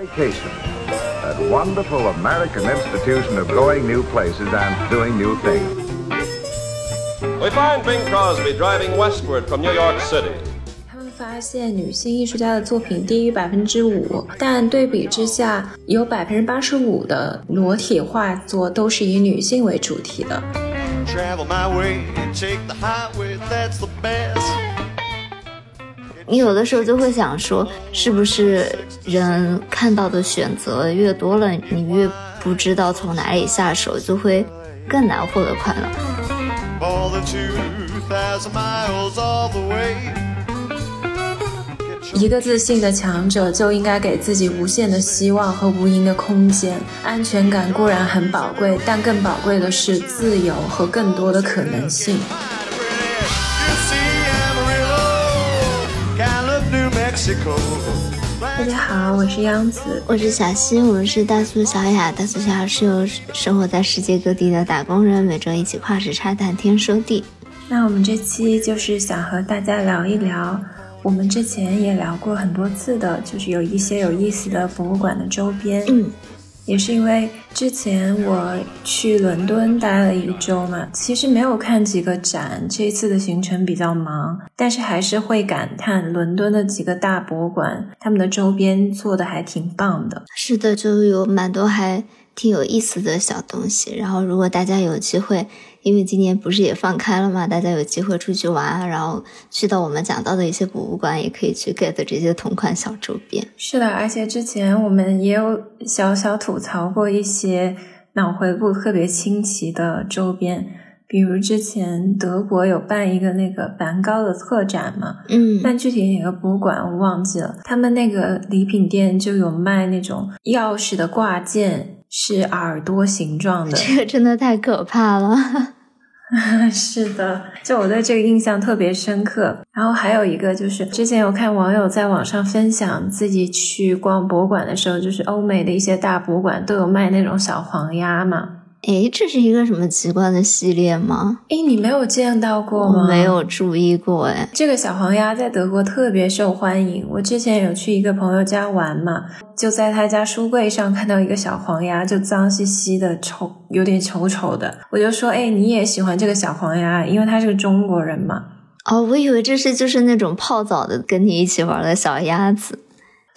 Vacation, that wonderful American institution of going new places and doing new things. We find Bing Crosby driving westward from New York City. 他们发现女性艺术家的作品低于百分之五，但对比之下，有百分之八十五的裸体画作都是以女性为主题的。 Travel my way, take the highway, that's the best. 你有的时候就会想说，是不是人看到的选择越多了，你越不知道从哪里下手，就会更难获得快乐。More than 2,000 miles all the way. 一个自信的强者就应该给自己无限的希望和无垠的空间。安全感固然很宝贵，但更宝贵的是自由和更多的可能性。大家好，我是央子。我是小溪，我们是大苏小雅。大苏小雅是由生活在世界各地的打工人每周一起跨时差谈天说地。那我们这期就是想和大家聊一聊，我们之前也聊过很多次的，就是有一些有意思的博物馆的周边。嗯，也是因为之前我去伦敦待了一周嘛，其实没有看几个展，这次的行程比较忙，但是还是会感叹伦敦的几个大博物馆，他们的周边做的还挺棒的。是的，就有蛮多还挺有意思的小东西。然后，如果大家有机会，因为今年不是也放开了嘛，大家有机会出去玩，然后去到我们讲到的一些博物馆，也可以去 get 这些同款小周边。是的，而且之前我们也有小小吐槽过一些脑回路特别清奇的周边，比如之前德国有办一个那个梵高的特展嘛，嗯，但具体哪个博物馆我忘记了。他们那个礼品店就有卖那种钥匙的挂件，是耳朵形状的。这个真的太可怕了。是的，就我对这个印象特别深刻。然后还有一个就是，之前有看网友在网上分享自己去逛博物馆的时候，就是欧美的一些大博物馆都有卖那种小黄鸭嘛。诶，这是一个什么奇怪的系列吗？诶，你没有见到过吗？我没有注意过，诶。这个小黄鸭在德国特别受欢迎。我之前有去一个朋友家玩嘛，就在他家书柜上看到一个小黄鸭，就脏兮兮的、丑，有点丑丑的。我就说：“哎，你也喜欢这个小黄鸭？因为他是个中国人嘛。”哦，我以为这是就是那种泡澡的跟你一起玩的小鸭子。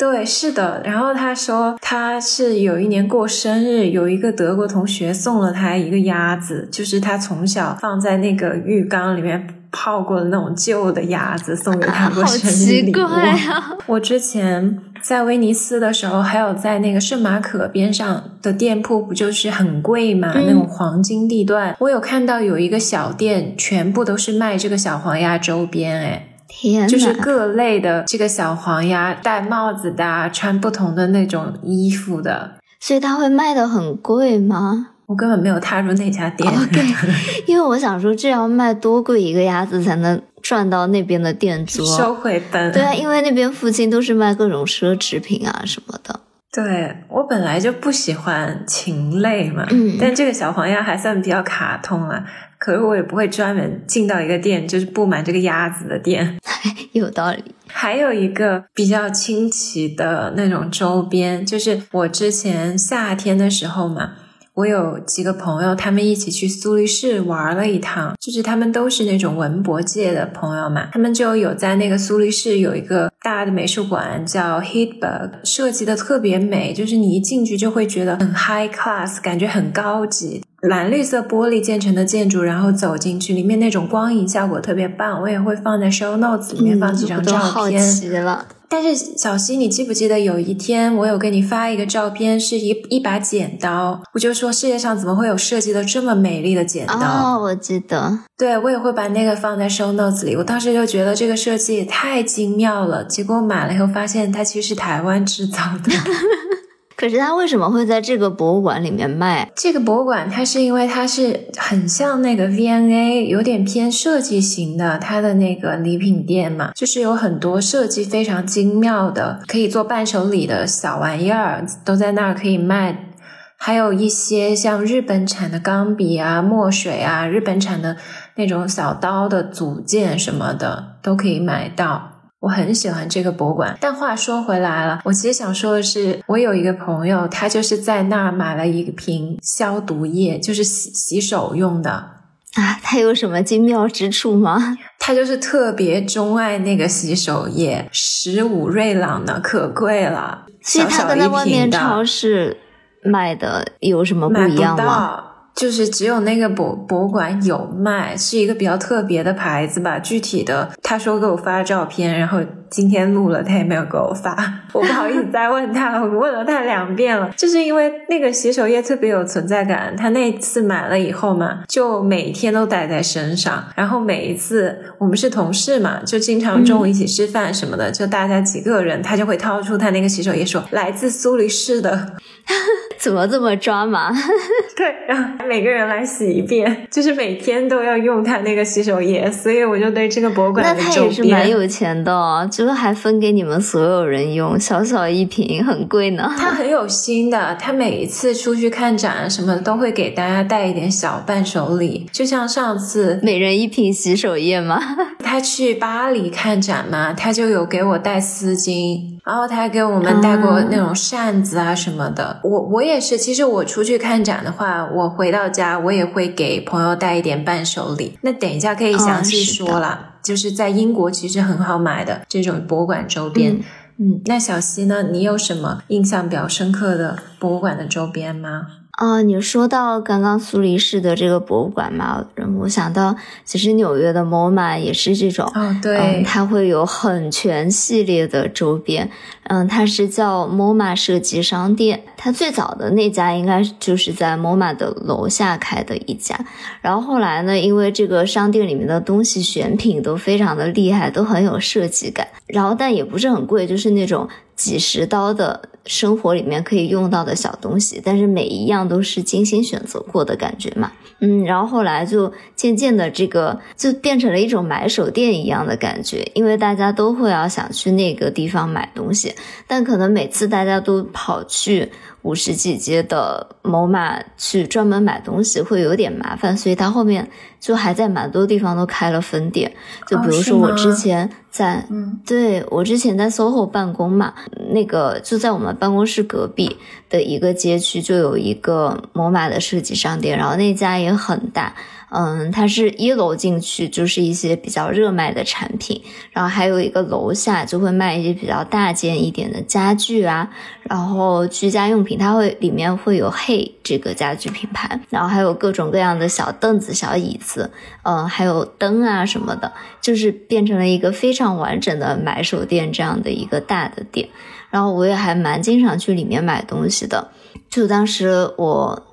对，是的。然后他说他是有一年过生日，有一个德国同学送了他一个鸭子，就是他从小放在那个浴缸里面泡过的那种旧的鸭子，送给他过生日礼物。怪啊！我之前在威尼斯的时候，还有在那个圣马可边上的店铺，不就是很贵嘛？嗯那种黄金地段，我有看到有一个小店，全部都是卖这个小黄鸭周边，哎。天呐，就是各类的这个小黄鸭，戴帽子的啊，穿不同的那种衣服的。所以它会卖的很贵吗我根本没有踏入那家店。？OK，因为我想说，这要卖多贵一个鸭子才能赚到那边的店租？收回本。对啊，因为那边附近都是卖各种奢侈品啊什么的。对我本来就不喜欢禽类嘛，嗯但这个小黄鸭还算比较卡通啊。可是我也不会专门进到一个店，就是布满这个鸭子的店。有道理。还有一个比较清奇的那种周边，就是我之前夏天的时候嘛，我有几个朋友，他们一起去苏黎世玩了一趟，就是他们都是那种文博界的朋友嘛，他们就有在那个苏黎世有一个大的美术馆叫 Hidberg，设计的特别美，就是你一进去就会觉得很 high class，感觉很高级。蓝绿色玻璃建成的建筑，然后走进去，里面那种光影效果特别棒，我也会放在 show notes 里面放几张照嗯我都好片。奇了。但是小溪，你记不记得有一天我有给你发一个照片，是一一把剪刀，我就说世界上怎么会有设计的这么美丽的剪刀？哦，我记得。对我也会把那个放在 show notes 里。我当时就觉得这个设计也太精妙了，结果买了以后发现它其实是台湾制造的。可是它为什么会在这个博物馆里面卖？这个博物馆它是因为它是很像那个 V N A，有点偏设计型的，它的那个礼品店嘛，就是有很多设计非常精妙的，可以做伴手礼的小玩意儿都在那儿可以卖。还有一些像日本产的钢笔啊、墨水啊，日本产的那种小刀的组件什么的都可以买到。我很喜欢这个博物馆。但话说回来了，我其实想说的是，我有一个朋友，他就是在那儿买了一瓶消毒液，就是洗洗手用的。啊，它有什么精妙之处吗？他就是特别钟爱那个洗手液，十五瑞朗呢，可贵了。所以它小小跟在外面超市卖的有什么不一样吗？到，就是只有那个博博物馆有卖，是一个比较特别的牌子吧。具体的，他说给我发照片，然后今天录了，他也没有给我发，我不好意思再问他，我问了他两遍了，就是因为那个洗手液特别有存在感。他那次买了以后嘛，就每天都带在身上，然后每一次我们是同事嘛，就经常中午一起吃饭什么的，就大家几个人，他就会掏出他那个洗手液说来自苏黎世的。怎么这么抓马？对，然后每个人来洗一遍，就是每天都要用它那个洗手液，所以我就对这个博物馆那他也是蛮，有钱的哦，就是还分给你们所有人用，小小一瓶很贵呢。他很有心的，他每一次出去看展啊什么的，都会给大家带一点小伴手礼，就像上次每人一瓶洗手液吗？他去巴黎看展嘛，他就有给我带丝巾，然后他还给我们带过那种扇子啊什么的。我我也是，其实我出去看展的话，我回到家我也会给朋友带一点伴手礼。那等一下可以详细哦是的说啦，就是在英国其实很好买的这种博物馆周边。嗯嗯，那小溪呢？你有什么印象比较深刻的博物馆的周边吗？哦，你说到刚刚苏黎世的这个博物馆嘛，让我想到，其实纽约的 MoMA 也是这种，哦，对，嗯，它会有很全系列的周边，嗯，它是叫 MoMA 设计商店，它最早的那家应该就是在 MoMA 的楼下开的一家，然后后来呢，因为这个商店里面的东西选品都非常的厉害，都很有设计感，然后但也不是很贵，就是那种几十刀的生活里面可以用到的小东西，但是每一样都是精心选择过的感觉嘛。嗯，然后后来就渐渐的这个就变成了一种买手店一样的感觉，因为大家都会要想去那个地方买东西，但可能每次大家都跑去五十几街的某马去专门买东西会有点麻烦，所以他后面就还在蛮多地方都开了分店，就比如说我之前在嗯对我之前在 SOHO 办公嘛，那个就在我们办公室隔壁的一个街区就有一个摩马的设计商店，然后那家也很大，嗯，它是一楼进去就是一些比较热卖的产品，然后还有一个楼下就会卖一些比较大件一点的家具啊，然后居家用品，它会里面会有 Hey 这个家具品牌，然后还有各种各样的小凳子、小椅子，嗯，还有灯啊什么的，就是变成了一个非常完整的买手店这样的一个大的店。然后我也还蛮经常去里面买东西的，就当时我。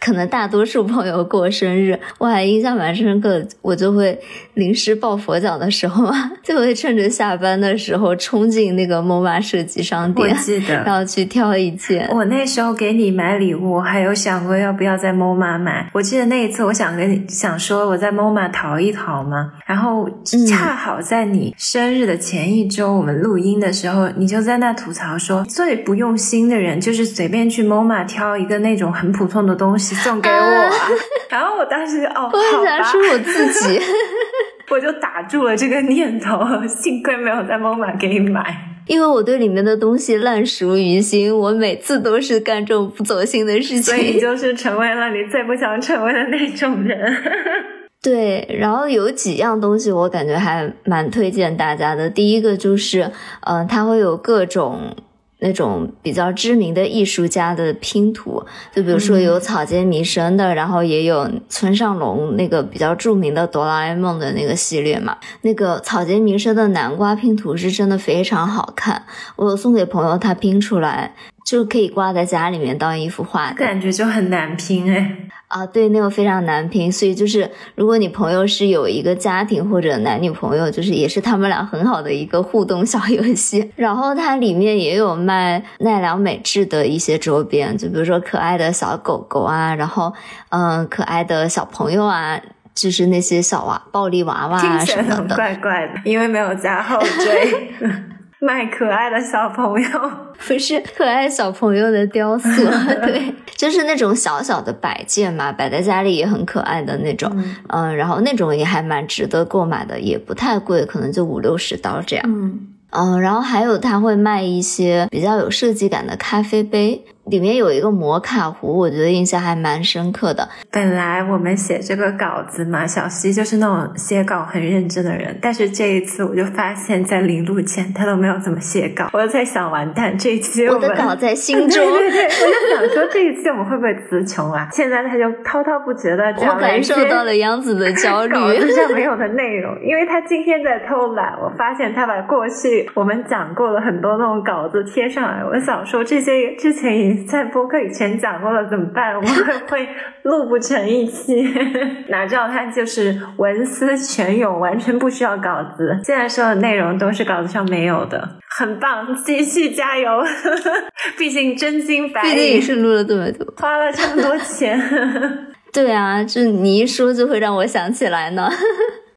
可能大多数朋友过生日，我还印象蛮深刻的，我就会临时抱佛脚的时候啊，就会趁着下班的时候冲进那个 MoMA 设计商我店，记得然后去挑一件。我那时候给你买礼物，还有想过要不要在 MoMA 买。我记得那一次，我想跟你想说我在 MoMA 淘一淘嘛，然后嗯恰好在你生日的前一周，我们录音的时候，你就在那吐槽说，最不用心的人就是随便去 MoMA 挑一个那种很普通的东西送给我、啊。然后我当时哦，我好吧，说我自己，我就打住了这个念头，幸亏没有在 MoMA 给你买。因为我对里面的东西烂熟于心，我每次都是干这种不走心的事情所以。就是成为了你最不想成为的那种人。对，然后有几样东西我感觉还蛮推荐大家的。第一个就是，呃，它会有各种。那种比较知名的艺术家的拼图，就比如说有草间弥生的，然后也有村上隆那个比较著名的哆啦 A 梦的那个系列嘛。那个草间弥生的南瓜拼图是真的非常好看，我有送给朋友，他拼出来就可以挂在家里面当一幅画。感觉就很难拼哎。啊，对，那个非常难拼，所以就是如果你朋友是有一个家庭或者男女朋友，就是也是他们俩很好的一个互动小游戏。然后它里面也有卖奈良美智的一些周边，就比如说可爱的小狗狗啊，然后嗯，可爱的小朋友啊。就是那些小娃暴力娃娃啊什么的，怪怪的，因为没有加后缀。卖可爱的小朋友，不是可爱小朋友的雕塑，对，就是那种小小的摆件嘛，摆在家里也很可爱的那种，嗯。然后那种也还蛮值得购买的，也不太贵，可能就五六十刀这样。嗯，嗯，然后还有他会卖一些比较有设计感的咖啡杯，里面有一个摩卡壶，我觉得印象还蛮深刻的。本来我们写这个稿子嘛，小西就是那种写稿很认真的人，但是这一次我就发现，在临录前他都没有怎么写稿，我在想完蛋，这一期我们的稿在心中，对对对，我就想说这一期我们会不会词穷啊？现在他就滔滔不绝的我讲了一感受到了杨子的焦虑。稿子上没有的内容，因为他今天在偷懒，我发现他把过去我们讲过的很多那种稿子贴上来。我想说这些之前已经在播客以前讲过了，怎么办？我们会不会录不成一期？哪知道他就是文思泉涌，完全不需要稿子。现在说的内容都是稿子上没有的，很棒，继续加油！毕竟真金白毕竟也银，是录了这么多。花了这么多钱。对啊，就你一说就会让我想起来呢。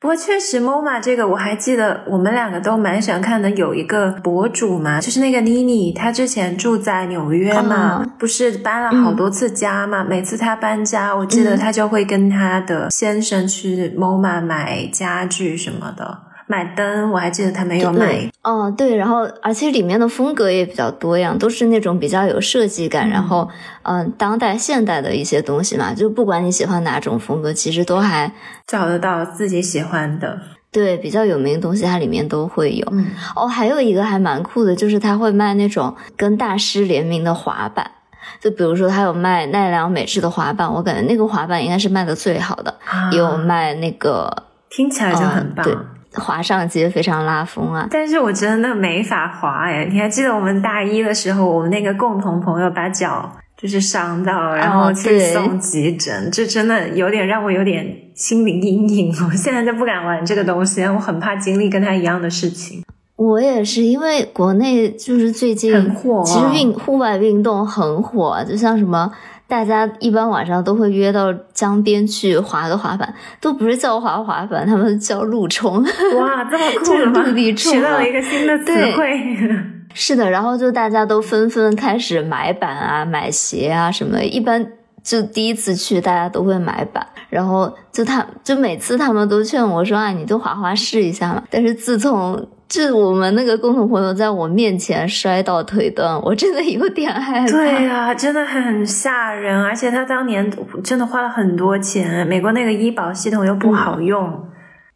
不过确实，MoMA 这个我还记得，我们两个都蛮喜欢看的。有一个博主嘛，就是那个妮妮，她之前住在纽约嘛，哦不是搬了好多次家嘛。每次她搬家，我记得她就会跟她的先生去 MoMA 买家具什么的，买灯。我还记得他没有买对，哦，对，然后而且里面的风格也比较多样，都是那种比较有设计感，然后嗯、当代现代的一些东西嘛，就不管你喜欢哪种风格，其实都还找得到自己喜欢的。对比较有名的东西，它里面都会有。嗯，哦，还有一个还蛮酷的，就是他会卖那种跟大师联名的滑板。就比如说，他有卖奈良美智的滑板，我感觉那个滑板应该是卖的最好的。啊也有卖那个，听起来就很棒。滑上街非常拉风啊。但是我真的没法滑哎！你还记得我们大一的时候，我们那个共同朋友把脚就是伤到，然后去送急诊，这真的有点让我有点心理阴影。我现在就不敢玩这个东西，我很怕经历跟他一样的事情。我也是，因为国内就是最近很火其实运户外运动很火，就像什么。大家一般晚上都会约到江边去滑个滑板，都不是叫滑滑板，他们叫路冲。哇，这么酷就是吗 陆地冲啊学到了一个新的词汇。是的，然后就大家都纷纷开始买板啊、买鞋啊什么的。一般就第一次去，大家都会买板，然后就他就每次他们都劝我说：“啊，你就滑滑试一下嘛。”但是自从就我们那个共同朋友在我面前摔到腿断，我真的有点害怕。对呀、真的很吓人，而且他当年真的花了很多钱，美国那个医保系统又不好用，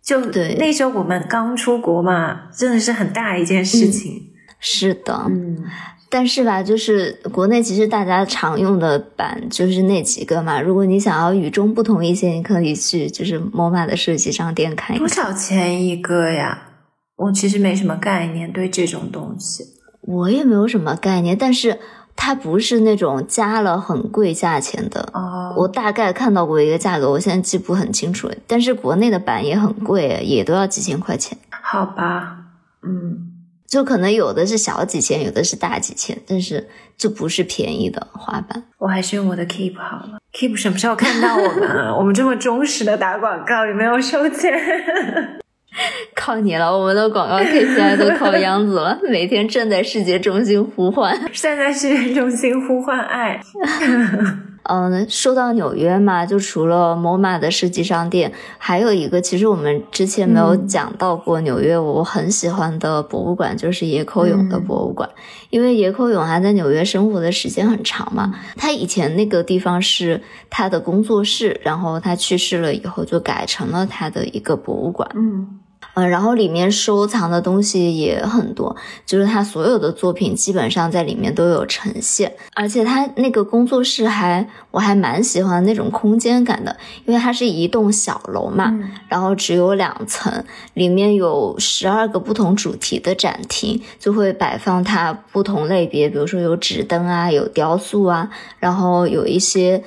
就对那时候我们刚出国嘛，真的是很大一件事情。是的，嗯，但是吧，就是国内其实大家常用的版就是那几个嘛。如果你想要与众不同一些，你可以去就是 MoMA 的设计商店看一多。少钱一个呀？我其实没什么概念对这种东西。我也没有什么概念，但是它不是那种加了很贵价钱的。哦，我大概看到过一个价格，我现在记不很清楚。但是国内的板也很贵，也都要几千块钱。好吧，嗯，就可能有的是小几千，有的是大几千，但是就不是便宜的滑板。我还是用我的 Keep 好了。Keep 什么时候看到我们啊？我们这么忠实的打广告，有没有收钱？靠你了，我们的广告 KPI 都靠央子了，每天站在世界中心呼唤。站在世界中心呼唤爱。嗯，说到纽约嘛，就除了 MoMA 的设计商店，还有一个其实我们之前没有讲到过纽约，我很喜欢的博物馆就是野口勇的博物馆，因为野口勇还在纽约生活的时间很长嘛，他以前那个地方是他的工作室，然后他去世了以后就改成了他的一个博物馆。嗯呃，然后里面收藏的东西也很多，就是他所有的作品基本上在里面都有呈现，而且他那个工作室还我还蛮喜欢那种空间感的，因为它是一栋小楼嘛，嗯然后只有两层，里面有十二个不同主题的展厅，就会摆放它不同类别，比如说有纸灯啊，有雕塑啊，然后有一些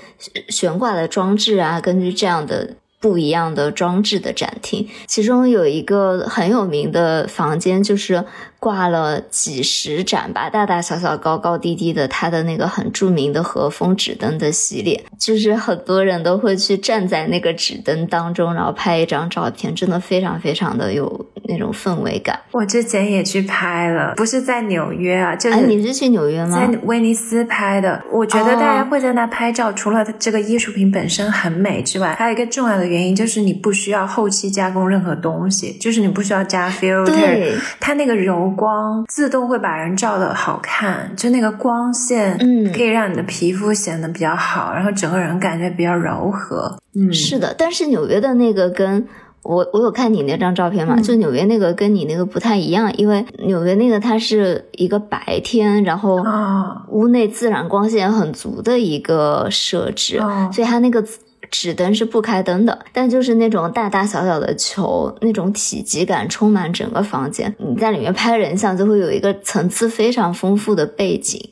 悬挂的装置啊，根据这样的。不一样的装置的展厅，其中有一个很有名的房间，就是挂了几十盏吧，大大小小、高高低低的，它的那个很著名的和风纸灯的系列，就是很多人都会去站在那个纸灯当中，然后拍一张照片，真的非常非常的有那种氛围感。我之前也去拍了，不是在纽约啊，就是、哎，你是去纽约吗？在威尼斯拍的。我觉得大家会在那拍照，除了这个艺术品本身很美之外，还有一个重要的原因就是你不需要后期加工任何东西，就是你不需要加 filter，它那个柔光自动会把人照的好看，就那个光线，嗯可以让你的皮肤显得比较好，然后整个人感觉比较柔和。嗯，是的，但是纽约的那个跟我我有看你那张照片嘛，嗯就纽约那个跟你那个不太一样，因为纽约那个它是一个白天，然后哦屋内自然光线很足的一个设置，哦所以它那个纸灯是不开灯的，但就是那种大大小小的球，那种体积感充满整个房间。你在里面拍人像，就会有一个层次非常丰富的背景。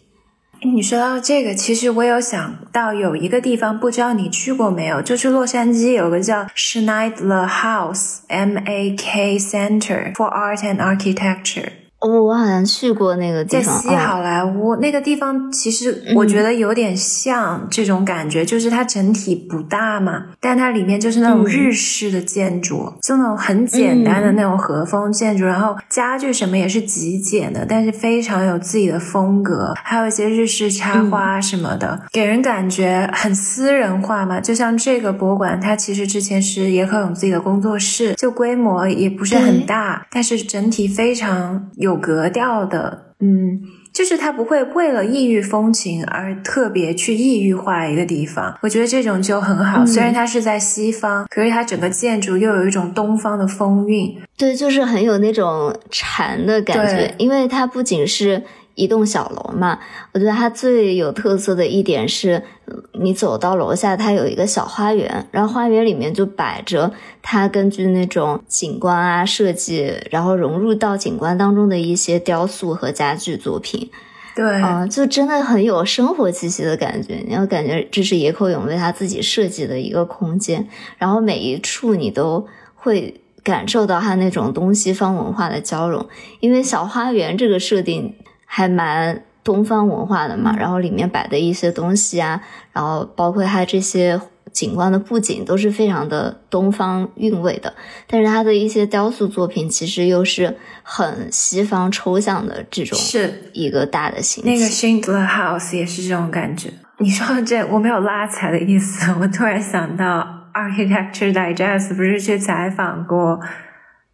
你说到这个，其实我有想到有一个地方，不知道你去过没有？就是洛杉矶有个叫 Schneider House M A K Center for Art and Architecture，哦，我好像去过那个地在方，在西好莱坞、那个地方，其实我觉得有点像这种感觉，就是它整体不大嘛，但它里面就是那种嗯。日式的建筑，就那种很简单的那种和风建筑，然后家具什么也是极简的，但是非常有自己的风格，还有一些日式插花什么的，给人感觉很私人化嘛。就像这个博物馆，它其实之前是野可勇自己的工作室，就规模也不是很大，但是整体非常有格调的，嗯。就是它不会为了异域风情而特别去异域化一个地方，我觉得这种就很好。嗯虽然它是在西方，可是它整个建筑又有一种东方的风韵。对，就是很有那种禅的感觉，因为它不仅是一栋小楼嘛，我觉得它最有特色的一点是，呃你走到楼下，它有一个小花园，然后花园里面就摆着它根据那种景观啊设计，然后融入到景观当中的一些雕塑和家具作品。对，啊、就真的很有生活气息的感觉。你要感觉这是野口勇为他自己设计的一个空间，然后每一处你都会感受到他那种东西方文化的交融。因为小花园这个设定还蛮东方文化的嘛，然后里面摆的一些东西啊，然后包括它这些。景观的布景都是非常的东方韵味的，但是它的一些雕塑作品其实又是很西方抽象的这种是一个大的形那个体 Schindler House 也是这种感觉。你说到这，我没有拉踩的意思，我突然想到 Architecture Digest 不是去采访过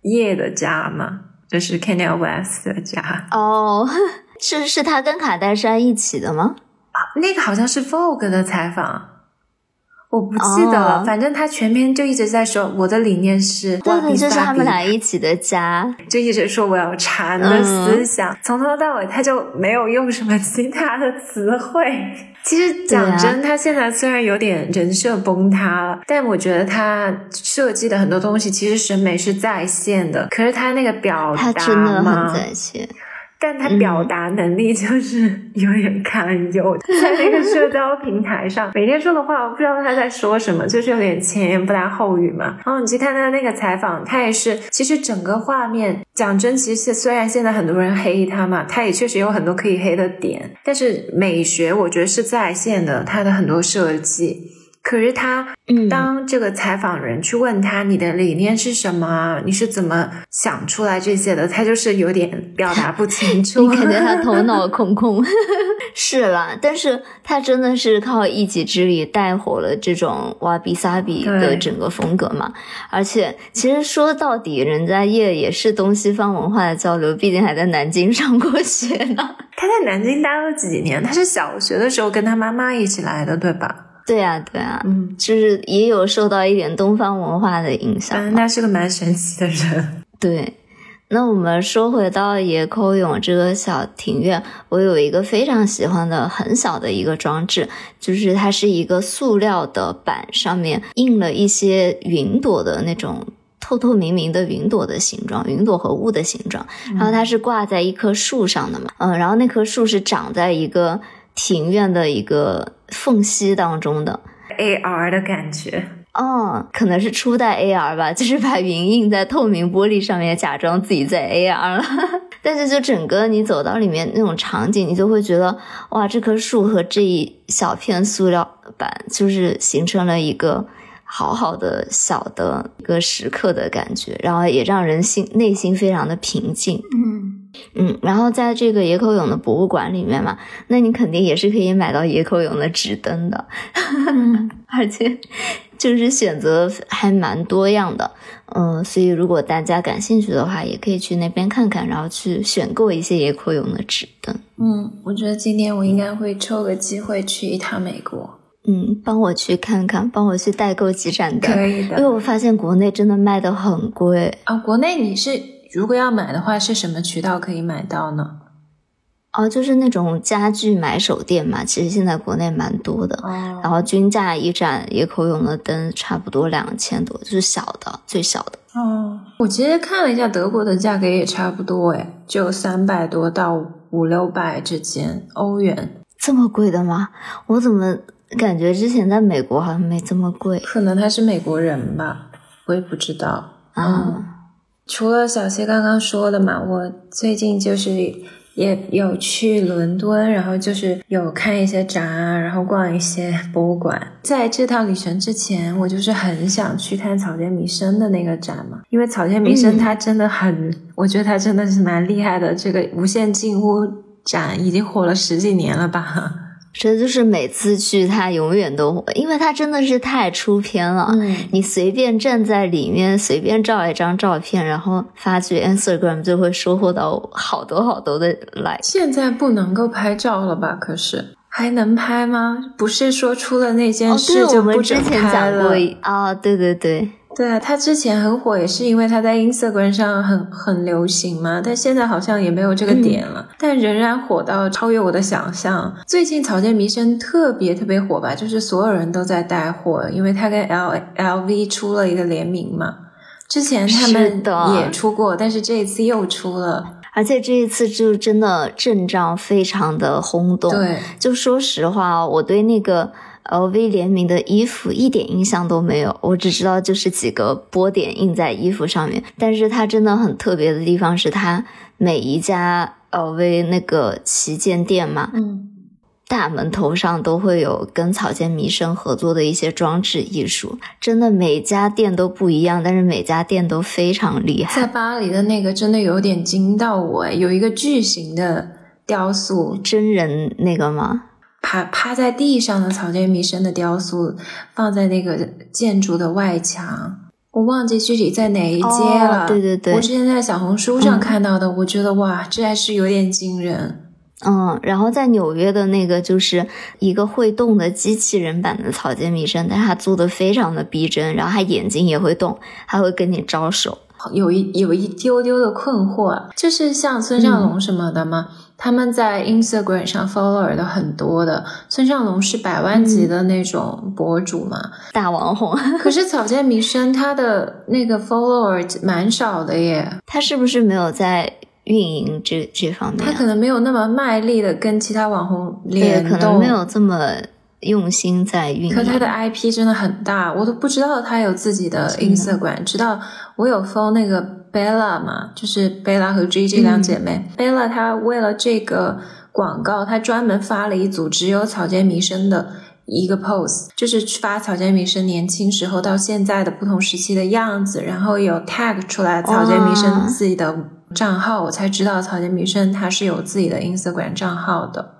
叶的家吗？就是 Kanye West 的家。哦，是是他跟卡戴珊一起的吗？那个好像是 Vogue 的采访，我不记得了。哦反正他全篇就一直在说我的理念是对对，哇比就是他们俩一起的家。就一直说我要禅的嗯思想，从头到尾他就没有用什么其他的词汇。其实讲真，他现在虽然有点人设崩塌了，但我觉得他设计的很多东西其实审美是在线的，可是他那个表他达真的嘛很在线，但他表达能力就是有点堪忧，在那个社交平台上，每天说的话，我不知道他在说什么，就是有点前言不搭后语嘛。然后你去看他那个采访，他也是，其实整个画面讲真，其实虽然现在很多人黑他嘛，他也确实有很多可以黑的点，但是美学我觉得是在线的，他的很多设计。可是他嗯，当这个采访人去问他你的理念是什么啊，你是怎么想出来这些的，他就是有点表达不清楚。你感觉他头脑空空。是啦，但是他真的是靠一己之力带火了这种哇比萨比的整个风格嘛。而且其实说到底，人家叶也是东西方文化的交流，毕竟还在南京上过学呢。他在南京待了几年？他是小学的时候跟他妈妈一起来的，对吧？对啊，对啊，嗯，就是也有受到一点东方文化的影响嘛。反正他是个蛮神奇的人。对，那我们说回到野口勇这个小庭院，我有一个非常喜欢的很小的一个装置，就是它是一个塑料的板，上面印了一些云朵的那种。透透明明的云朵的形状，云朵和雾的形状，然后它是挂在一棵树上的嘛，嗯，然后那棵树是长在一个庭院的一个缝隙当中的，AR 的感觉，哦，可能是初代 AR 吧，就是把云印在透明玻璃上面，假装自己在 AR 了。但是就整个你走到里面那种场景，你就会觉得哇，这棵树和这一小片塑料板就是形成了一个好好的小的一个时刻的感觉，然后也让人心内心非常的平静。嗯，嗯，然后在这个野口勇的博物馆里面嘛，那你肯定也是可以买到野口勇的纸灯的，而且就是选择还蛮多样的。嗯，所以如果大家感兴趣的话，也可以去那边看看，然后去选购一些野口勇的纸灯。嗯，我觉得今年我应该会抽个机会去一趟美国。嗯，帮我去看看，帮我去代购几盏灯，可以的因为我发现国内真的卖的很贵。啊，国内你是如果要买的话，是什么渠道可以买到呢？哦，就是那种家具买手店嘛，其实现在国内蛮多的。哦然后均价一盏野口勇的灯差不多两千多，就是小的最小的。哦，我其实看了一下德国的价格也差不多，诶，就三百多到五六百之间欧元，这么贵的吗？我怎么感觉之前在美国好像没这么贵可能他是美国人吧，我也不知道。啊？除了小谢刚刚说的嘛，我最近就是也有去伦敦，然后就是有看一些展啊，然后逛一些博物馆。在这趟旅程之前，我就是很想去看草间弥生的那个展嘛，因为草间弥生嗯他真的很，我觉得他真的是蛮厉害的。这个无限进屋展已经火了十几年了吧？这就是每次去他永远都火，因为他真的是太出片了。嗯你随便站在里面，随便照一张照片，然后发去 Instagram，就会收获到好多好多的 like。现在不能够拍照了吧？可是还能拍吗？不是说出了那件哦，事对，我就不准们之前拍了？讲过一啊、对对对，对啊，他之前很火，也是因为他在 Instagram 上很很流行嘛，但现在好像也没有这个点了，但仍然火到超越我的想象。最近草间弥生特别特别火吧，就是所有人都在带货，因为他跟 L L V 出了一个联名嘛。之前他们的也出过，但是这一次又出了。而且这一次就真的阵仗非常的轰动。，对，就说实话哦，我对那个 LV 联名的衣服一点印象都没有，我只知道就是几个波点印在衣服上面。但是它真的很特别的地方是，它每一家 LV 那个旗舰店嘛，嗯，大门头上都会有跟草间弥生合作的一些装置艺术，真的每家店都不一样，但是每家店都非常厉害。在巴黎的那个真的有点惊到我，诶有一个巨型的雕塑，真人那个吗？趴趴在地上的草间弥生的雕塑放在那个建筑的外墙，我忘记具体在哪一街了。哦对对对我之前在小红书上嗯看到的，我觉得哇，这还是有点惊人。嗯，然后在纽约的那个就是一个会动的机器人版的草间弥生，但是他做的非常的逼真，然后他眼睛也会动，还会跟你招手。有一有一丢丢的困惑，就是像孙尚龙什么的吗？他们在 Instagram 上 follower 的很多的，孙尚龙是百万级的那种博主嘛，大网红，可是草间弥生他的那个 follower 蛮少的耶，他是不是没有在运营这这方面、啊？他可能没有那么卖力的跟其他网红对，联动，可能没有这么用心在运营。可他的 IP 真的很大，我都不知道他有自己的。Instagram，直到我有 follow 那个 Bella 嘛，就是 Bella 和 Gigi 两姐妹。Bella 她为了这个广告，她专门发了一组只有草间弥生的一个 pose，就是发草间弥生年轻时候到现在的不同时期的样子，然后有 tag 出来草间弥生自己的账号，我才知道草间弥生他是有自己的 Instagram 账号的。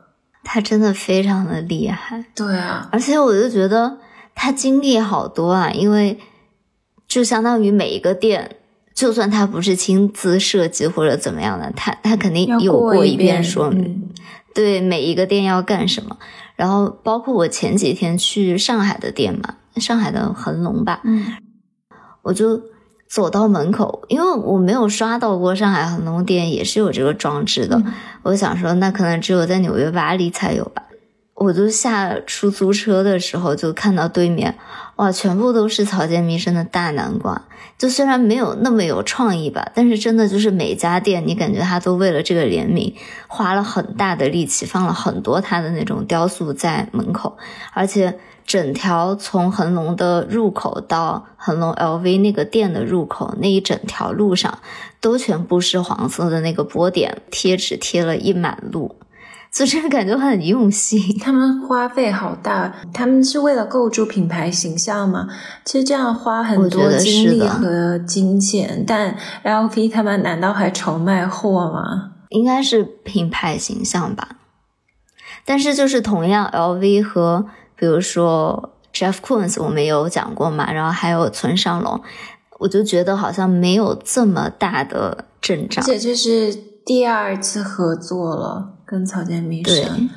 他真的非常的厉害，对啊，而且我就觉得他经历好多啊，因为就相当于每一个店，就算他不是亲自设计或者怎么样的，他他肯定有过一遍说明。嗯对每一个店要干什么。然后包括我前几天去上海的店嘛，上海的恒隆吧，嗯我就走到门口，因为我没有刷到过上海恒隆店也是有这个装置的，嗯我想说那可能只有在纽约巴黎才有吧。我就下出租车的时候就看到对面，哇，全部都是草间弥生的大南瓜。就虽然没有那么有创意吧，但是真的就是每家店，你感觉他都为了这个联名花了很大的力气，放了很多他的那种雕塑在门口，而且整条从恒隆的入口到恒隆 LV 那个店的入口那一整条路上，都全部是黄色的那个波点贴纸贴了一满路。所以这个感觉很用心。他们花费好大，他们是为了构筑品牌形象吗？其实这样花很多精力和金钱，但 LV 他们难道还愁卖货吗？应该是品牌形象吧。但是就是同样，LV 和比如说 Jeff Koons 我们有讲过嘛，然后还有村上隆，我就觉得好像没有这么大的阵仗而。且这是第二次合作了，跟草间弥生。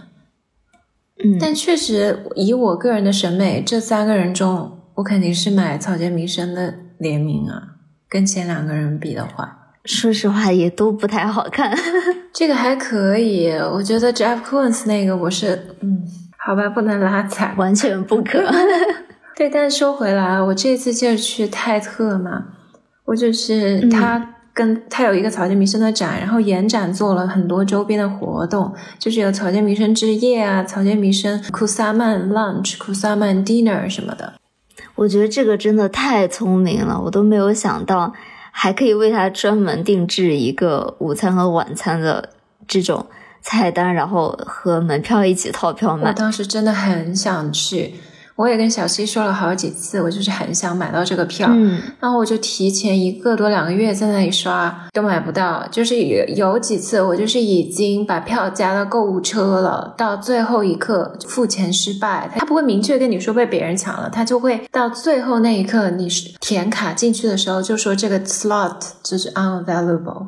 嗯，但确实，以我个人的审美，这三个人中，我肯定是买草间弥生的联名啊。跟前两个人比的话，说实话也都不太好看。这个还可以。我觉得 Jeff Koons 那个，我是嗯，好吧，不能拉踩。完全不可。对，但是说回来，我这次就是去泰特嘛，我就是嗯他跟、他有一个草间弥生的展，然后延展做了很多周边的活动，就是有草间弥生之夜啊，草间弥生 Kusaman Lunch、Kusaman Dinner 什么的。我觉得这个真的太聪明了，我都没有想到还可以为他专门定制一个午餐和晚餐的这种菜单，然后和门票一起套票我。当时真的很想去，我也跟小西说了好几次，我就是很想买到这个票。嗯，然后我就提前一个多两个月在那里刷，都买不到。就是有有几次我就是已经把票加到购物车了，到最后一刻付钱失败，他不会明确跟你说被别人抢了，他就会到最后那一刻你是填卡进去的时候就说这个 slot 就是 unavailable。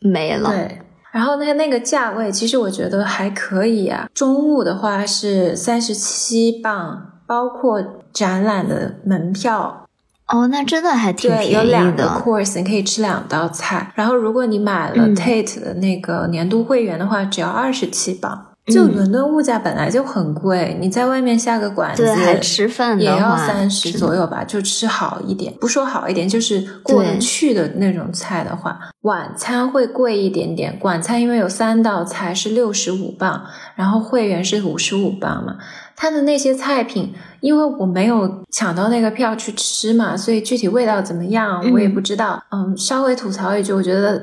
没了。对。然后那那个价位，其实我觉得还可以啊。中午的话是三十七磅，包括展览的门票，哦，那真的还挺，便宜的。对有两个的。course，你可以吃两道菜。然后如果你买了嗯 Tate 的那个年度会员的话，只要二十七磅。就嗯伦敦物价本来就很贵，你在外面下个馆子，对，还吃饭的也要话三十左右吧，就吃好一点。不说好一点，就是过得去的那种菜的话，晚餐会贵一点点。晚餐因为有三道菜是六十五磅，然后会员是五十五磅嘛。它的那些菜品，因为我没有抢到那个票去吃嘛，所以具体味道怎么样我也嗯不知道。嗯，稍微吐槽一句，我觉得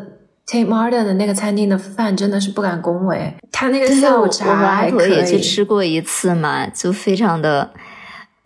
Tate Martin 的那个餐厅的饭真的是不敢恭维，他那个下午茶还可以。婆也去吃过一次嘛，就非常的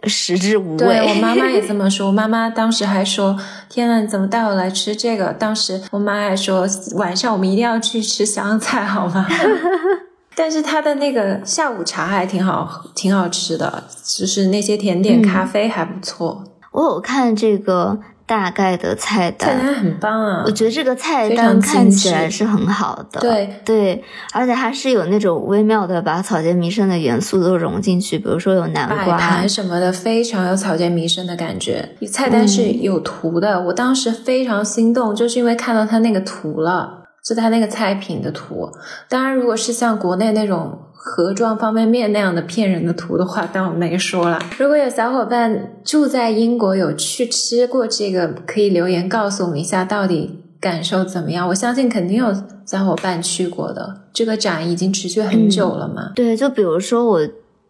食之无味对。我妈妈也这么说，我妈妈当时还说：“天呐，你怎么带我来吃这个？”当时我妈还说：“晚上我们一定要去吃湘菜，好吗？” 但是它的那个下午茶还挺好，挺好吃的，就是那些甜点、嗯咖啡还不错，我有看这个大概的菜单，菜单很棒啊。我。觉得这个菜单看起来是很好的，对。对，而且它是有那种微妙的把草间弥生的元素都融进去，比如说有南摆瓜盘，什么的非常有草间弥生的感觉，菜单是有图的。我当时非常心动，就是因为看到它那个图了，是它那个菜品的图。当然，如果是像国内那种盒装方便面那样的骗人的图的话，当我没说了。如果有小伙伴住在英国有去吃过这个，可以留言告诉我们一下到底感受怎么样。我相信肯定有小伙伴去过的，这个展已经持续很久了嘛。对，就比如说我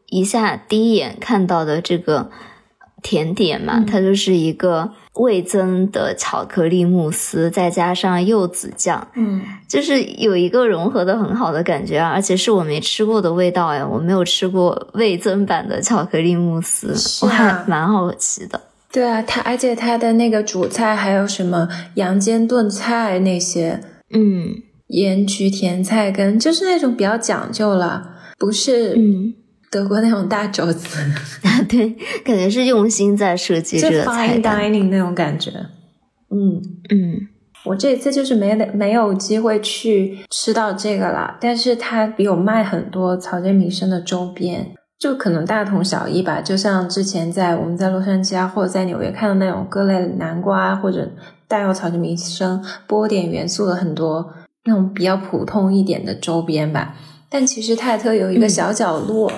一下第一眼看到的这个甜点嘛，嗯。它就是一个味增的巧克力慕斯，再加上柚子酱，嗯。就是有一个融合的很好的感觉啊，而且是我没吃过的味道哎，我没有吃过味增版的巧克力慕斯，是我还啊蛮好奇的。对啊，它而且它的那个主菜还有什么羊煎炖菜那些。嗯。盐焗甜菜根，就是那种比较讲究了，不是嗯，德国那种大肘子，对，感觉是用心在设计就这个菜 fine 单。dining 那种感觉。嗯，嗯我这次就是没得没有机会去吃到这个啦，但是它有卖很多草间弥生的周边。就可能大同小异吧，就像之前在我们在洛杉矶啊，或者在纽约看到那种各类南瓜或者带有草间弥生波点元素的很多那种比较普通一点的周边吧。但其实泰特有一个嗯小角落，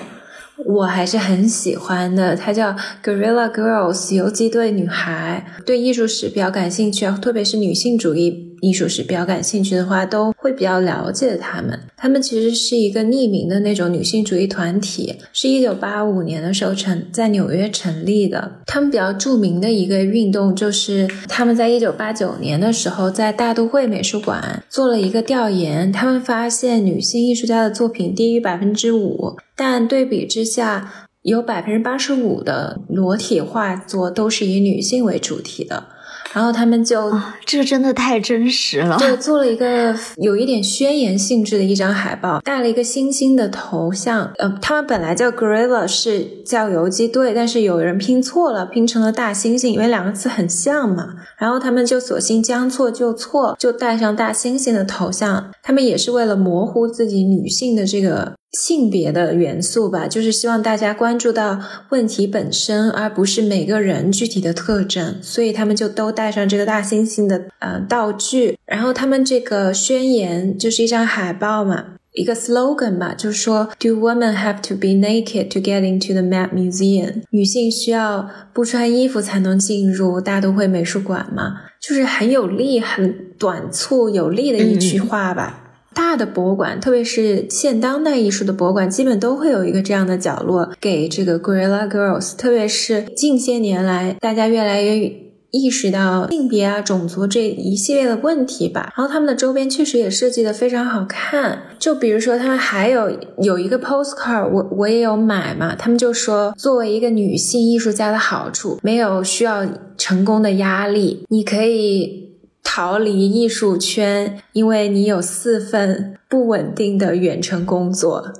我还是很喜欢的，它叫 Gorilla Girls 游击队女孩，对艺术史比较感兴趣，特别是女性主义艺术史比较感兴趣的话，都会比较了解他们。他们其实是一个匿名的那种女性主义团体，是一九八五年的时候成在纽约成立的。他们比较著名的一个运动就是他们在一九八九年的时候在大都会美术馆做了一个调研，他们发现女性艺术家的作品低于百分之五，但对比之下。有百分之八十五的裸体画作都是以女性为主题的，然后他们就这个真的太真实了，对做了一个有一点宣言性质的一张海报，带了一个星星的头像。呃，他们本来叫 gorilla 是叫游击队，但是有人拼错了，拼成了大猩猩，因为两个字很像嘛。然后他们就索性将错就错，就带上大猩猩的头像。他们也是为了模糊自己女性的这个。性别的元素吧，就是希望大家关注到问题本身，而不是每个人具体的特征。所以他们就都带上这个大猩猩的呃道具，然后他们这个宣言就是一张海报嘛，一个 slogan 吧，就是说 Do women have to be naked to get into the Met Museum？女性需要不穿衣服才能进入大都会美术馆吗？就是很有力、很短促、有力的一句话吧。大的博物馆，特别是现当代艺术的博物馆，基本都会有一个这样的角落给这个 Gorilla Girls。特别是近些年来，大家越来越意识到性别啊、种族这一系列的问题吧。然后他们的周边确实也设计的非常好看。就比如说，他们还有有一个 postcard，我我也有买嘛。他们就说，作为一个女性艺术家的好处，没有需要成功的压力，你可以。逃离艺术圈，因为你有四份不稳定的远程工作，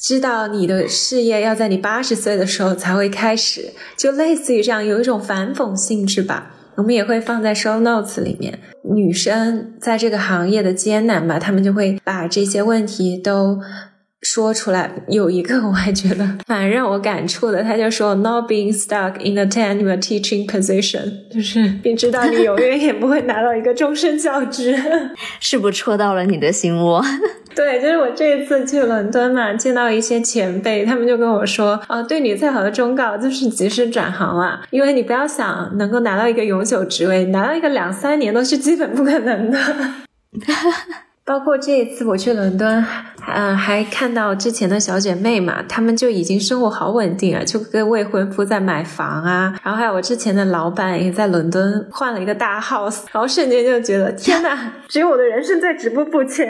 知道你的事业要在你八十岁的时候才会开始，就类似于这样，有一种反讽性质吧。我们也会放在 show notes 里面。女生在这个行业的艰难吧，他们就会把这些问题都。说出来有一个 我还觉得蛮让我感触的，他就说 not being stuck in a tenure teaching position，就是 并知道你永远也不会拿到一个终身教职，是不戳到了你的心窝？对，就是我这一次去伦敦嘛，见到一些前辈，他们就跟我说，哦，对你最好的忠告就是及时转行了，因为你不要想能够拿到一个永久职位，拿到一个两三年都是基本不可能的。包括这一次我去伦敦，嗯，还看到之前的小姐妹嘛，她们就已经生活好稳定啊，就跟未婚夫在买房啊。然后还有我之前的老板也在伦敦换了一个大 house，然后瞬间就觉得天呐，只有我的人生在止步不前。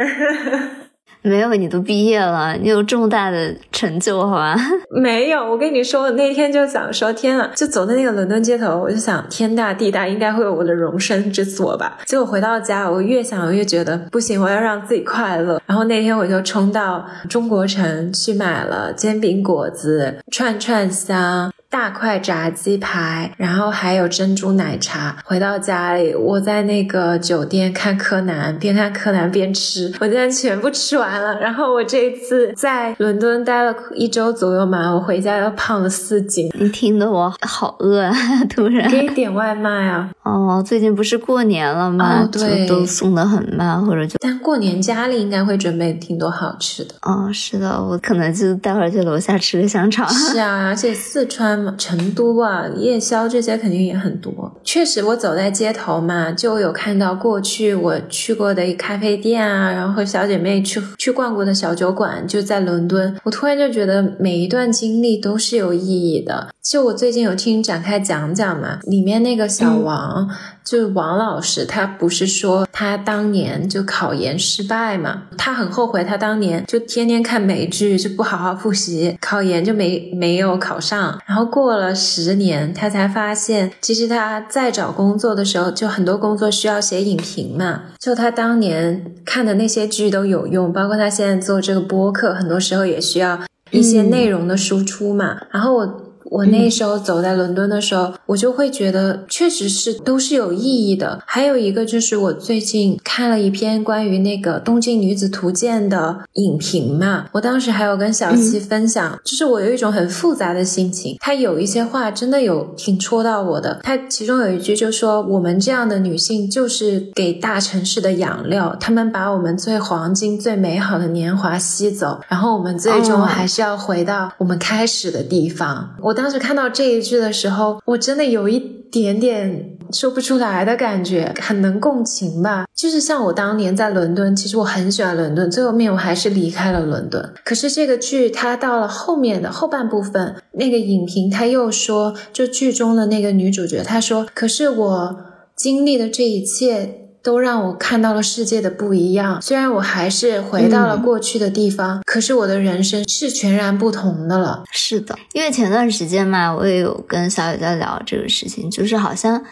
没有，你都毕业了，你有这么大的成就，好吧？没有，我跟你说，我那天就想说，天呐，就走在那个伦敦街头，我就想，天大地大，应该会有我的容身之所吧。结果回到家，我越想，我越觉得不行，我要让自己快乐。然后那天我就冲到中国城去买了煎饼果子、串串香。大块炸鸡排，然后还有珍珠奶茶。回到家里，我在那个酒店看柯南，边看柯南边吃，我竟然全部吃完了。然后我这一次在伦敦待了一周左右嘛，我回家又胖了四斤。你听得我好饿啊！突然给你点外卖啊？哦，最近不是过年了吗？对，都送的很慢，或者就……但过年家里应该会准备挺多好吃的。哦，是的，我可能就待会儿去楼下吃个香肠。是啊，而且四川。成都啊，夜宵这些肯定也很多。确实，我走在街头嘛，就有看到过去我去过的咖啡店啊，然后和小姐妹去去逛过的小酒馆，就在伦敦。我突然就觉得每一段经历都是有意义的。就我最近有听展开讲讲嘛，里面那个小王。就是王老师，他不是说他当年就考研失败嘛？他很后悔，他当年就天天看美剧，就不好好复习，考研就没没有考上。然后过了十年，他才发现，其实他在找工作的时候，就很多工作需要写影评嘛。就他当年看的那些剧都有用，包括他现在做这个播客，很多时候也需要一些内容的输出嘛。然后我。我那时候走在伦敦的时候，我就会觉得确实是都是有意义的。还有一个就是我最近看了一篇关于那个《东京女子图鉴》的影评嘛，我当时还有跟小七分享，就是我有一种很复杂的心情。他有一些话真的有挺戳到我的。他其中有一句就说：“我们这样的女性就是给大城市的养料，他们把我们最黄金、最美好的年华吸走，然后我们最终还是要回到我们开始的地方。”我。当时看到这一句的时候，我真的有一点点说不出来的感觉，很能共情吧。就是像我当年在伦敦，其实我很喜欢伦敦，最后面我还是离开了伦敦。可是这个剧它到了后面的后半部分，那个影评他又说，就剧中的那个女主角，她说：“可是我经历的这一切。”都让我看到了世界的不一样。虽然我还是回到了过去的地方，可是我的人生是全然不同的了。是的，因为前段时间嘛，我也有跟小雨在聊这个事情，就是好像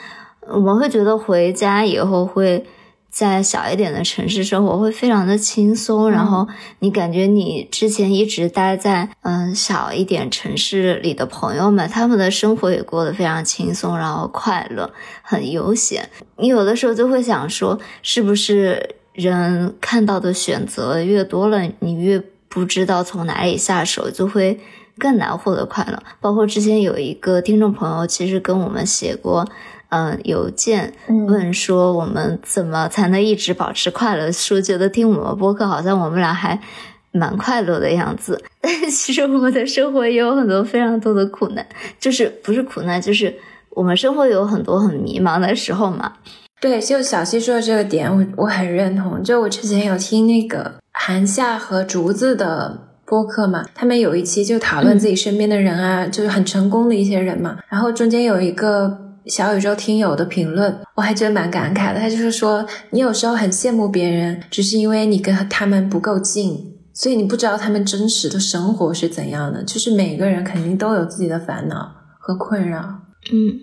我们会觉得回家以后会。在小一点的城市生活会非常的轻松，然后你感觉你之前一直待在嗯小一点城市里的朋友们，他们的生活也过得非常轻松，然后快乐，很悠闲。你有的时候就会想说，是不是人看到的选择越多了，你越不知道从哪里下手，就会更难获得快乐。包括之前有一个听众朋友，其实跟我们写过。嗯，邮件问说我们怎么才能一直保持快乐？说觉得听我们播客好像我们俩还蛮快乐的样子，但 其实我们的生活也有很多非常多的苦难，就是不是苦难，就是我们生活有很多很迷茫的时候嘛。对，就小溪说的这个点，我我很认同。就我之前有听那个韩夏和竹子的播客嘛，他们有一期就讨论自己身边的人啊，就是很成功的一些人嘛，然后中间有一个。小宇宙听友的评论，我还觉得蛮感慨的。他就是说，你有时候很羡慕别人，只是因为你跟他们不够近，所以你不知道他们真实的生活是怎样的。就是每个人肯定都有自己的烦恼和困扰。嗯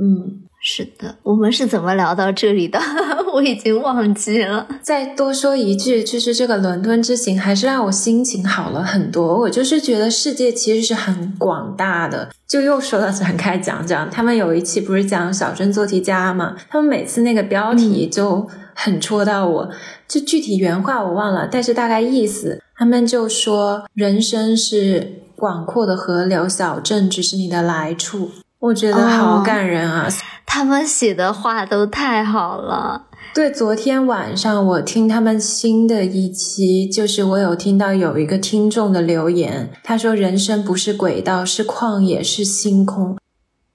嗯。是的，我们是怎么聊到这里的？我已经忘记了。再多说一句，就是这个伦敦之行还是让我心情好了很多。我就是觉得世界其实是很广大的。就又说到展开讲讲，他们有一期不是讲小镇做题家吗？他们每次那个标题就很戳到我，就具体原话我忘了，但是大概意思，他们就说人生是广阔的河流，小镇只是你的来处。我觉得好感人啊！他们写的话都太好了。对，昨天晚上我听他们新的一期，就是我有听到有一个听众的留言，他说：“人生不是轨道，是旷野，是星空。”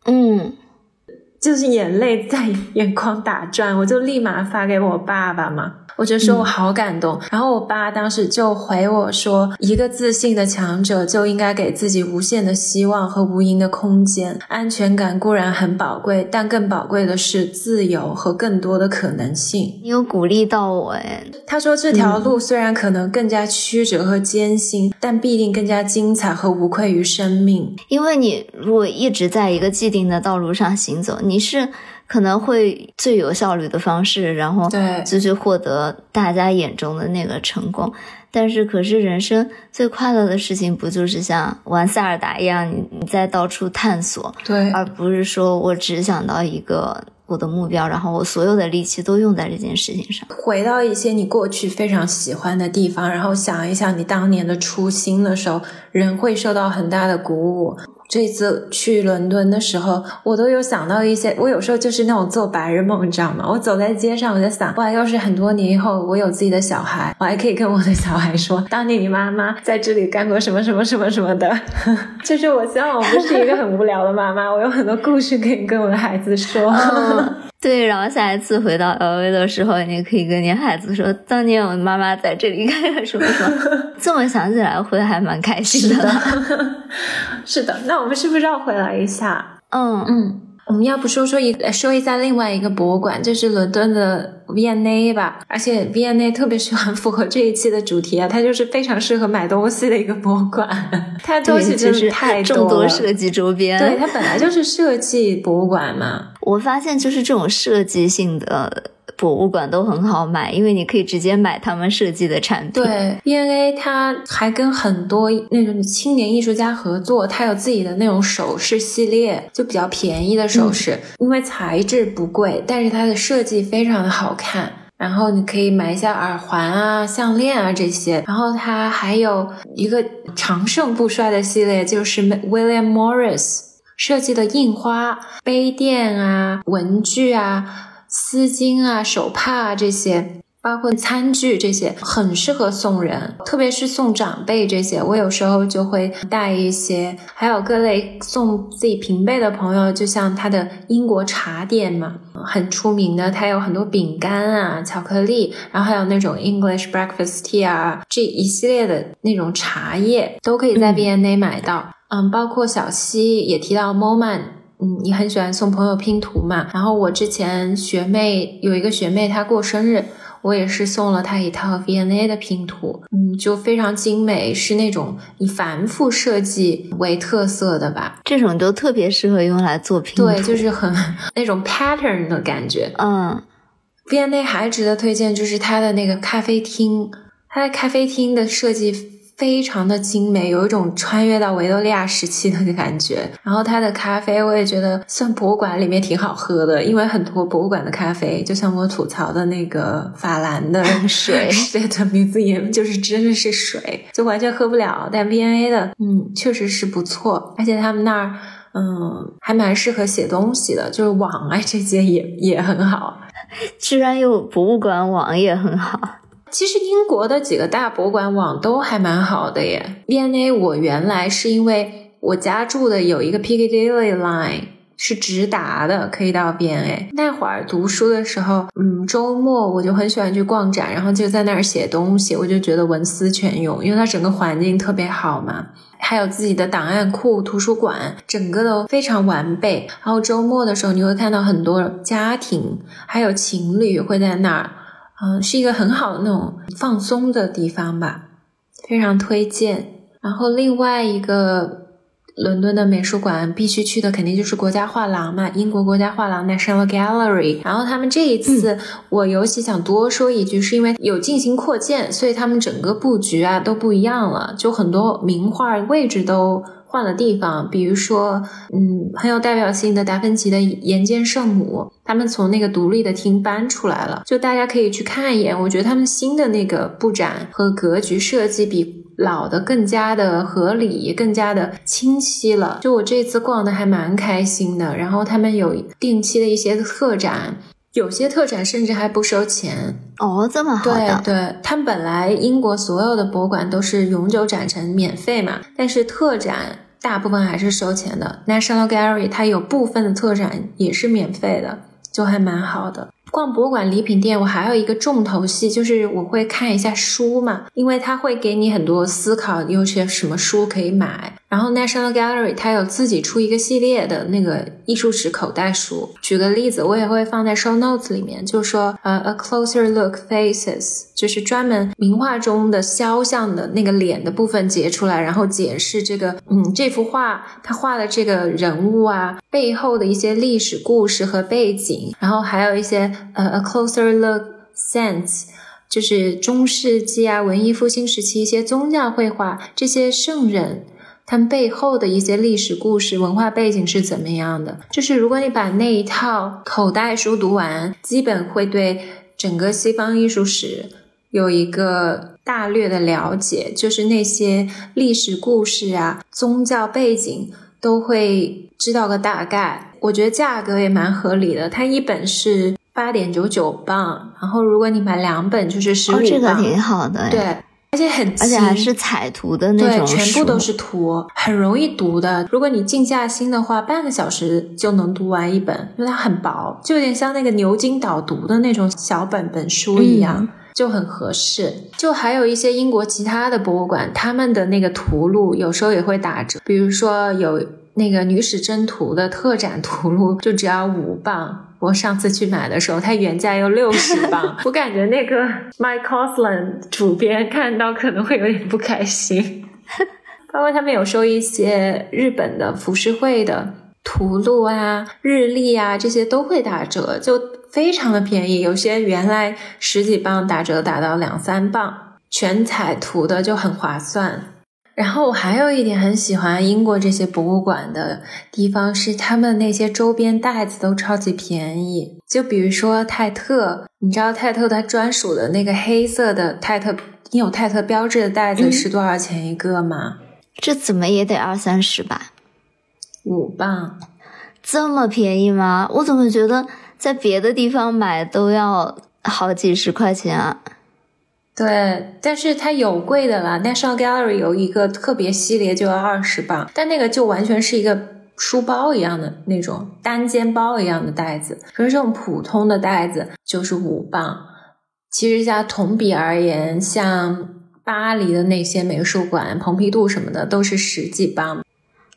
嗯，就是眼泪在眼眶打转，我就立马发给我爸爸嘛。我就说我好感动，然后我爸当时就回我说：“一个自信的强者就应该给自己无限的希望和无垠的空间。安全感固然很宝贵，但更宝贵的是自由和更多的可能性。”你有鼓励到我哎。他说这条路虽然可能更加曲折和艰辛，但必定更加精彩和无愧于生命。因为你如果一直在一个既定的道路上行走，你是。可能会最有效率的方式，然后就去获得大家眼中的那个成功。但是，可是人生最快乐的事情，不就是像玩塞尔达一样，你你在到处探索，对，而不是说我只想到一个我的目标，然后我所有的力气都用在这件事情上。回到一些你过去非常喜欢的地方，然后想一想你当年的初心的时候，人会受到很大的鼓舞。这次去伦敦的时候，我都有想到一些。我有时候就是那种做白日梦，你知道吗？我走在街上，我就想，哇，要是很多年以后我有自己的小孩，我还可以跟我的小孩说，当年你妈妈在这里干过什么什么什么什么的。就是我希望我不是一个很无聊的妈妈，我有很多故事可以跟我的孩子说。对，然后下一次回到 LV 的时候，你可以跟你孩子说，当年我妈妈在这里干了什么什么。这么想起来，会还蛮开心的。是的，那我们是不是绕回来一下？嗯嗯。我们要不说说一说一下另外一个博物馆，就是伦敦的 V&A 吧。而且 V&A 特别喜欢符合这一期的主题啊，它就是非常适合买东西的一个博物馆。它东西真是太多众多设计周边。对，它本来就是设计博物馆嘛。我发现就是这种设计性的。博物馆都很好买，因为你可以直接买他们设计的产品。对因为他还跟很多那种青年艺术家合作，他有自己的那种首饰系列，就比较便宜的首饰，因为材质不贵，但是它的设计非常的好看。然后你可以买一下耳环啊、项链啊这些。然后它还有一个长盛不衰的系列，就是 William Morris 设计的印花杯垫啊、文具啊。丝巾啊、手帕啊这些，包括餐具这些，很适合送人，特别是送长辈这些。我有时候就会带一些，还有各类送自己平辈的朋友，就像他的英国茶店嘛，很出名的，它有很多饼干啊、巧克力，然后还有那种 English breakfast tea 啊，这一系列的那种茶叶都可以在 B&A 买到。嗯，包括小溪也提到 Moment。嗯，你很喜欢送朋友拼图嘛？然后我之前学妹有一个学妹，她过生日。我也是送了她一套 VNA 的拼图，嗯，就非常精美，是那种以繁复设计为特色的吧。这种都特别适合用来做拼图，对，就是很 那种 pattern 的感觉。嗯，VNA 还值得推荐，就是它的那个咖啡厅，它的咖啡厅的设计。非常的精美，有一种穿越到维多利亚时期的感觉。然后它的咖啡，我也觉得算博物馆里面挺好喝的，因为很多博物馆的咖啡，就像我吐槽的那个法兰的 水，对的名字也就是真的是水，就完全喝不了。但 V&A 的，嗯，确实是不错，而且他们那儿，嗯，还蛮适合写东西的，就是网啊这些也也很好。居然有博物馆网也很好。其实英国的几个大博物馆网都还蛮好的耶。B N A 我原来是因为我家住的有一个 Piccadilly Line 是直达的，可以到 B N A。那会儿读书的时候，嗯，周末我就很喜欢去逛展，然后就在那儿写东西，我就觉得文思泉涌，因为它整个环境特别好嘛，还有自己的档案库、图书馆，整个都非常完备。然后周末的时候，你会看到很多家庭还有情侣会在那儿。嗯，是一个很好的那种放松的地方吧，非常推荐。然后另外一个伦敦的美术馆必须去的肯定就是国家画廊嘛，英国国家画廊 National Gallery。然后他们这一次，我尤其想多说一句，是因为有进行扩建，所以他们整个布局啊都不一样了，就很多名画位置都。换了地方，比如说，嗯，很有代表性的达芬奇的《岩间圣母》，他们从那个独立的厅搬出来了，就大家可以去看一眼。我觉得他们新的那个布展和格局设计比老的更加的合理，更加的清晰了。就我这次逛的还蛮开心的。然后他们有定期的一些特展。有些特展甚至还不收钱哦，这么好的。对，对他们本来英国所有的博物馆都是永久展陈免费嘛，但是特展大部分还是收钱的。National Gallery 它有部分的特展也是免费的，就还蛮好的。逛博物馆礼品店，我还有一个重头戏，就是我会看一下书嘛，因为它会给你很多思考，有些什么书可以买。然后 National Gallery 它有自己出一个系列的那个艺术史口袋书。举个例子，我也会放在 Show Notes 里面，就说呃，A Closer Look Faces，就是专门名画中的肖像的那个脸的部分截出来，然后解释这个嗯这幅画他画的这个人物啊背后的一些历史故事和背景，然后还有一些。呃，A closer look, sense，就是中世纪啊，文艺复兴时期一些宗教绘画，这些圣人他们背后的一些历史故事、文化背景是怎么样的？就是如果你把那一套口袋书读完，基本会对整个西方艺术史有一个大略的了解，就是那些历史故事啊、宗教背景都会知道个大概。我觉得价格也蛮合理的，它一本是。八点九九磅，然后如果你买两本就是十五磅，这个挺好的，对，而且很而且还是彩图的那种，对全部都是图，很容易读的。如果你静下心的话，半个小时就能读完一本，因为它很薄，就有点像那个牛津导读的那种小本本书一样，就很合适。就还有一些英国其他的博物馆，他们的那个图录有时候也会打折，比如说有那个女史箴图的特展图录，就只要五磅。我上次去买的时候，它原价要六十磅，我感觉那个 Mike Cosland 主编看到可能会有点不开心。包括他们有收一些日本的浮世绘的图录啊、日历啊，这些都会打折，就非常的便宜。有些原来十几磅打折打到两三磅，全彩图的就很划算。然后我还有一点很喜欢英国这些博物馆的地方是，他们那些周边袋子都超级便宜。就比如说泰特，你知道泰特它专属的那个黑色的泰特印有泰特标志的袋子是多少钱一个吗？这怎么也得二三十吧？五磅，这么便宜吗？我怎么觉得在别的地方买都要好几十块钱啊。对，但是它有贵的啦。National Gallery 有一个特别系列就要二十磅，但那个就完全是一个书包一样的那种单肩包一样的袋子，可是这种普通的袋子就是五磅。其实像同比而言，像巴黎的那些美术馆、蓬皮杜什么的，都是十几磅，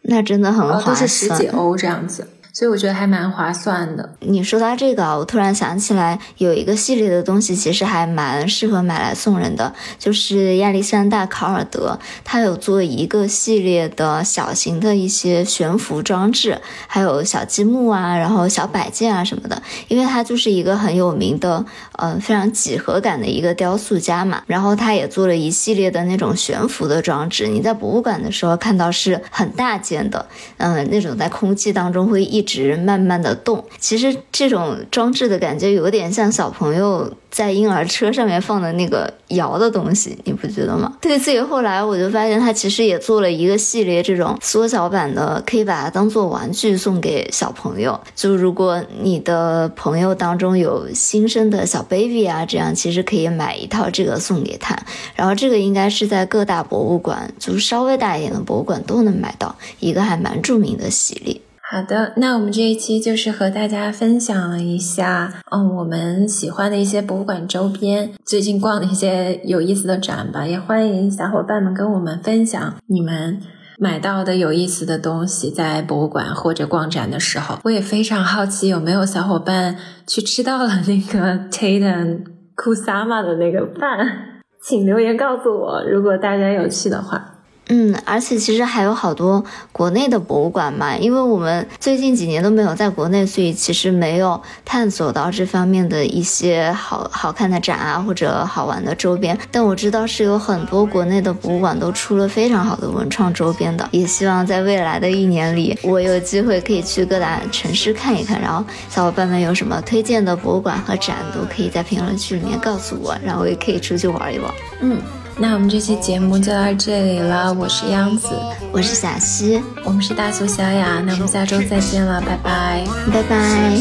那真的很划算，都是十几欧这样子。所以我觉得还蛮划算的。你说到这个啊，我突然想起来，有一个系列的东西，其实还蛮适合买来送人的，就是亚历山大·考尔德，他有做一个系列的小型的一些悬浮装置，还有小积木啊，然后小摆件啊什么的。因为他就是一个很有名的，呃，非常几何感的一个雕塑家嘛，然后他也做了一系列的那种悬浮的装置。你在博物馆的时候看到是很大件的，嗯，那种在空气当中会一。直慢慢的动，其实这种装置的感觉有点像小朋友在婴儿车上面放的那个摇的东西，你不觉得吗？对，所以后来我就发现他其实也做了一个系列这种缩小版的，可以把它当做玩具送给小朋友。就如果你的朋友当中有新生的小 baby 啊，这样其实可以买一套这个送给他。然后这个应该是在各大博物馆，就是稍微大一点的博物馆都能买到，一个还蛮著名的系列。好的，那我们这一期就是和大家分享了一下，嗯，我们喜欢的一些博物馆周边，最近逛的一些有意思的展吧。也欢迎小伙伴们跟我们分享你们买到的有意思的东西，在博物馆或者逛展的时候。我也非常好奇，有没有小伙伴去吃到了那个 Tate Kusama 的那个饭，请留言告诉我。如果大家有去的话。嗯，而且其实还有好多国内的博物馆嘛，因为我们最近几年都没有在国内，所以其实没有探索到这方面的一些好好看的展啊，或者好玩的周边。但我知道是有很多国内的博物馆都出了非常好的文创周边的，也希望在未来的一年里，我有机会可以去各大城市看一看。然后小伙伴们有什么推荐的博物馆和展，都可以在评论区里面告诉我，然后我也可以出去玩一玩。嗯。那我们这期节目就到这里了，我是央子，我是小溪，我们是大苏小雅，那我们下周再见了，拜拜，拜拜。